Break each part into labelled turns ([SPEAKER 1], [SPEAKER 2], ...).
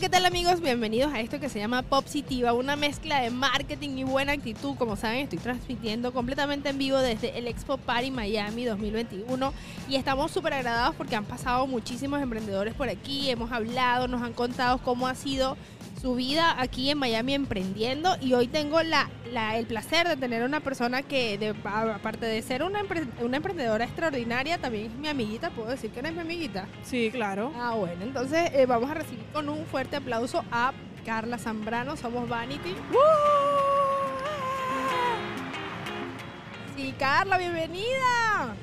[SPEAKER 1] ¿qué tal amigos? Bienvenidos a esto que se llama Positiva, una mezcla de marketing y buena actitud. Como saben, estoy transmitiendo completamente en vivo desde el Expo Party Miami 2021 y estamos súper agradados porque han pasado muchísimos emprendedores por aquí, hemos hablado, nos han contado cómo ha sido su vida aquí en Miami emprendiendo y hoy tengo la, el placer de tener una persona que aparte de ser una, una, emprendedora extraordinaria, también es mi amiguita, ¿puedo decir que eres mi amiguita?
[SPEAKER 2] Sí, claro.
[SPEAKER 1] Ah, bueno, entonces eh, vamos a recibir con un fuerte aplauso a Carla Zambrano, somos Vanity. Sí, Carla, bienvenida.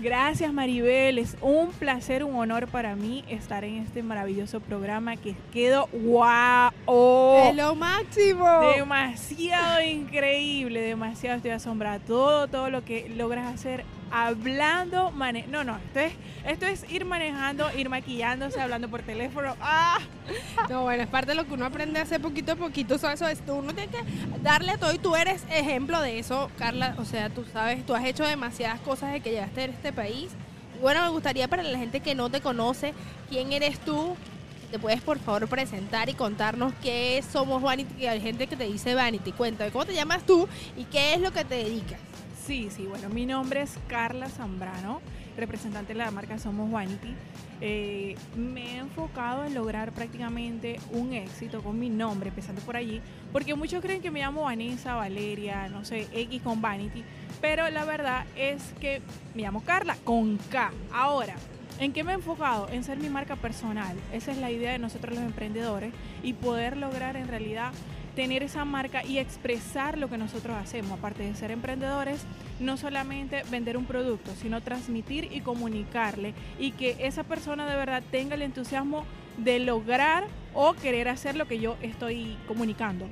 [SPEAKER 2] Gracias Maribel, es un placer, un honor para mí estar en este maravilloso programa que quedó wow.
[SPEAKER 1] Es lo máximo.
[SPEAKER 2] Demasiado increíble, demasiado estoy asombrada. Todo, todo lo que logras hacer hablando, mane no, no, esto es, esto es ir manejando, ir maquillándose, hablando por teléfono. ¡Ah!
[SPEAKER 1] No, bueno, es parte de lo que uno aprende hace poquito a poquito, eso, es, uno tiene que darle todo y tú eres ejemplo de eso, Carla, o sea, tú sabes, tú has hecho demasiadas cosas de que llegaste a este país. Bueno, me gustaría para la gente que no te conoce, ¿quién eres tú? ¿Te puedes por favor presentar y contarnos qué Somos Vanity? Hay gente que te dice Vanity. Cuéntame, ¿cómo te llamas tú y qué es lo que te dedicas?
[SPEAKER 2] Sí, sí, bueno, mi nombre es Carla Zambrano, representante de la marca Somos Vanity. Eh, me he enfocado en lograr prácticamente un éxito con mi nombre, empezando por allí, porque muchos creen que me llamo Vanessa, Valeria, no sé, X con Vanity, pero la verdad es que me llamo Carla con K. Ahora, ¿En qué me he enfocado? En ser mi marca personal. Esa es la idea de nosotros los emprendedores y poder lograr en realidad tener esa marca y expresar lo que nosotros hacemos. Aparte de ser emprendedores, no solamente vender un producto, sino transmitir y comunicarle y que esa persona de verdad tenga el entusiasmo de lograr o querer hacer lo que yo estoy comunicando.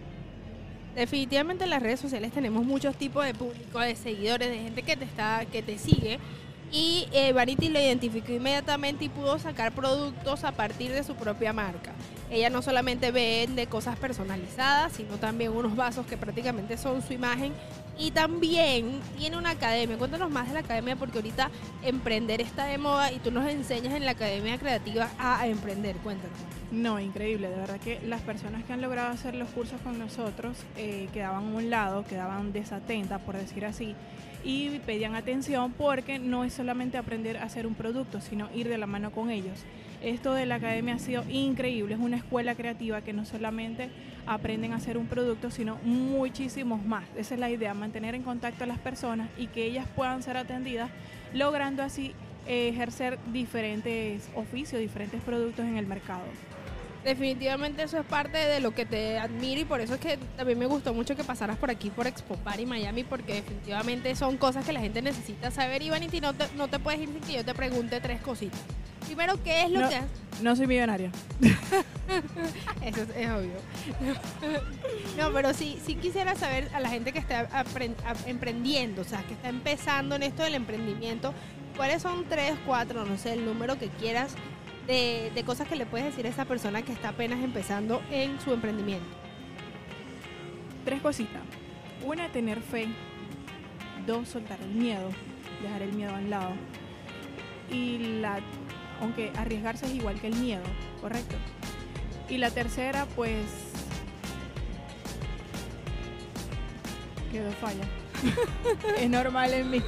[SPEAKER 1] Definitivamente en las redes sociales tenemos muchos tipos de público, de seguidores, de gente que te está, que te sigue y eh, Vanity lo identificó inmediatamente y pudo sacar productos a partir de su propia marca. Ella no solamente vende cosas personalizadas, sino también unos vasos que prácticamente son su imagen y también tiene una academia. Cuéntanos más de la academia porque ahorita emprender está de moda y tú nos enseñas en la academia creativa a, emprender. Cuéntanos.
[SPEAKER 2] No, increíble. De verdad que las personas que han logrado hacer los cursos con nosotros eh, quedaban a un lado, quedaban desatentas, por decir así y pedían atención porque no es solamente aprender a hacer un producto, sino ir de la mano con ellos. Esto de la academia ha sido increíble, es una escuela creativa que no solamente aprenden a hacer un producto, sino muchísimos más. Esa es la idea, mantener en contacto a las personas y que ellas puedan ser atendidas, logrando así ejercer diferentes oficios, diferentes productos en el mercado
[SPEAKER 1] definitivamente eso es parte de lo que te admiro y por eso es que también me gustó mucho que pasaras por aquí por Expo Party Miami porque definitivamente son cosas que la gente necesita saber y Vanity no te, no te puedes ir sin que yo te pregunte tres cositas. Primero, ¿qué es lo que
[SPEAKER 2] No soy millonaria.
[SPEAKER 1] eso es, obvio. no, pero sí, sí quisiera saber a la gente que está emprendiendo, o sea, que está empezando en esto del emprendimiento, ¿cuáles son tres, cuatro, no sé, el número que quieras de, cosas que le puedes decir a esa persona que está apenas empezando en su emprendimiento?
[SPEAKER 2] Tres cositas. Una, tener fe. Dos, soltar el miedo, dejar el miedo al lado. Y la, aunque arriesgarse es igual que el miedo, correcto. Y la tercera, pues, quedó falla. es normal en mí.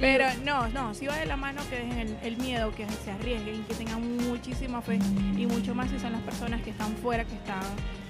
[SPEAKER 2] Pero no, no, si va de la mano que dejen el, miedo, que se arriesguen, que tengan muchísima fe y mucho más si son las personas que están fuera, que están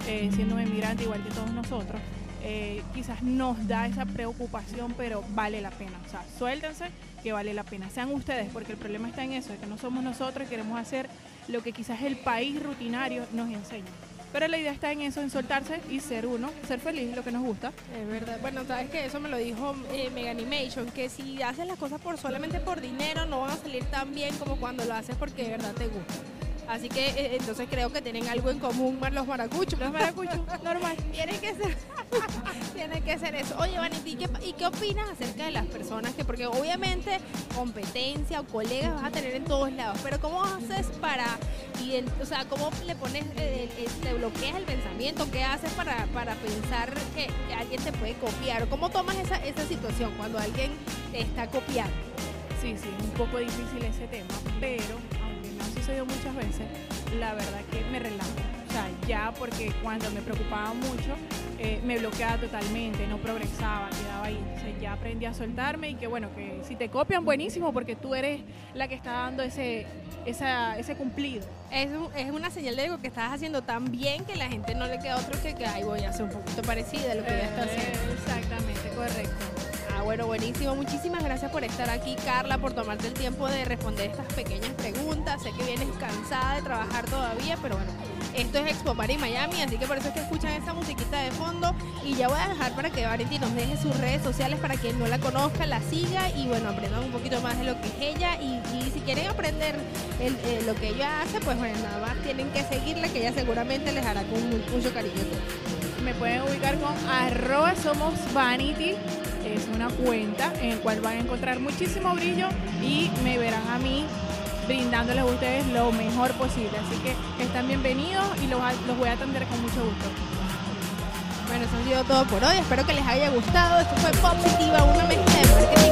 [SPEAKER 2] eh, siendo inmigrantes igual que todos nosotros. Eh, quizás nos da esa preocupación, pero vale la pena. O sea, suéltense que vale la pena. Sean ustedes, porque el problema está en eso, de que no somos nosotros y queremos hacer lo que quizás el país rutinario nos enseña. Pero la idea está en eso, en soltarse y ser uno, ser feliz, lo que nos gusta.
[SPEAKER 1] Es verdad. Bueno, sabes que eso me lo dijo eh, Mega Animation, que si haces las cosas por solamente por dinero no van a salir tan bien como cuando lo haces porque de verdad te gusta. Así que eh, entonces creo que tienen algo en común los maracuchos.
[SPEAKER 2] Los maracuchos, normal.
[SPEAKER 1] Tienen que ser, tiene que ser eso. Oye, Vanity, ¿y qué, opinas acerca de las personas que, porque obviamente competencia o colegas vas a tener en todos lados, pero ¿cómo haces para, o sea, cómo le pones, eh, eh, te bloqueas el pensamiento? ¿Qué haces para, para pensar que, alguien te puede copiar? ¿O cómo tomas esa, esa situación cuando alguien te está copiando?
[SPEAKER 2] Sí, sí, un poco difícil ese tema, la verdad que me relajo. O sea, ya porque cuando me preocupaba mucho, eh, me bloqueaba totalmente, no progresaba, quedaba ahí. Entonces ya aprendí a soltarme y que bueno, que si te copian, buenísimo, porque tú eres la que está dando ese, esa, ese cumplido.
[SPEAKER 1] Es, es una señal de algo que estás haciendo tan bien que la gente no le queda otro que que, ay, voy a hacer un poquito parecida a lo que ya está haciendo. Bueno, buenísimo. Muchísimas gracias por estar aquí, Carla, por tomarte el tiempo de responder estas pequeñas preguntas. Sé que vienes cansada de trabajar todavía, pero bueno, esto es Expo Party Miami, así que por eso es que escuchan esta musiquita de fondo. Y ya voy a dejar para que Valentín nos deje sus redes sociales para quien no la conozca, la siga y bueno, aprendan un poquito más de lo que es ella. Y, si quieren aprender eh, lo que ella hace, pues bueno, nada más tienen que seguirla, que ella seguramente les hará con mu- mucho cariño.
[SPEAKER 2] Me pueden ubicar con arroba somos vanity. Es una cuenta en la cual van a encontrar muchísimo brillo y me verán a mí brindándoles a ustedes lo mejor posible. Así que están bienvenidos y los, los voy a atender con mucho gusto.
[SPEAKER 1] Bueno, eso ha sido todo por hoy. Espero que les haya gustado. Esto fue Positiva, una mezcla de marketing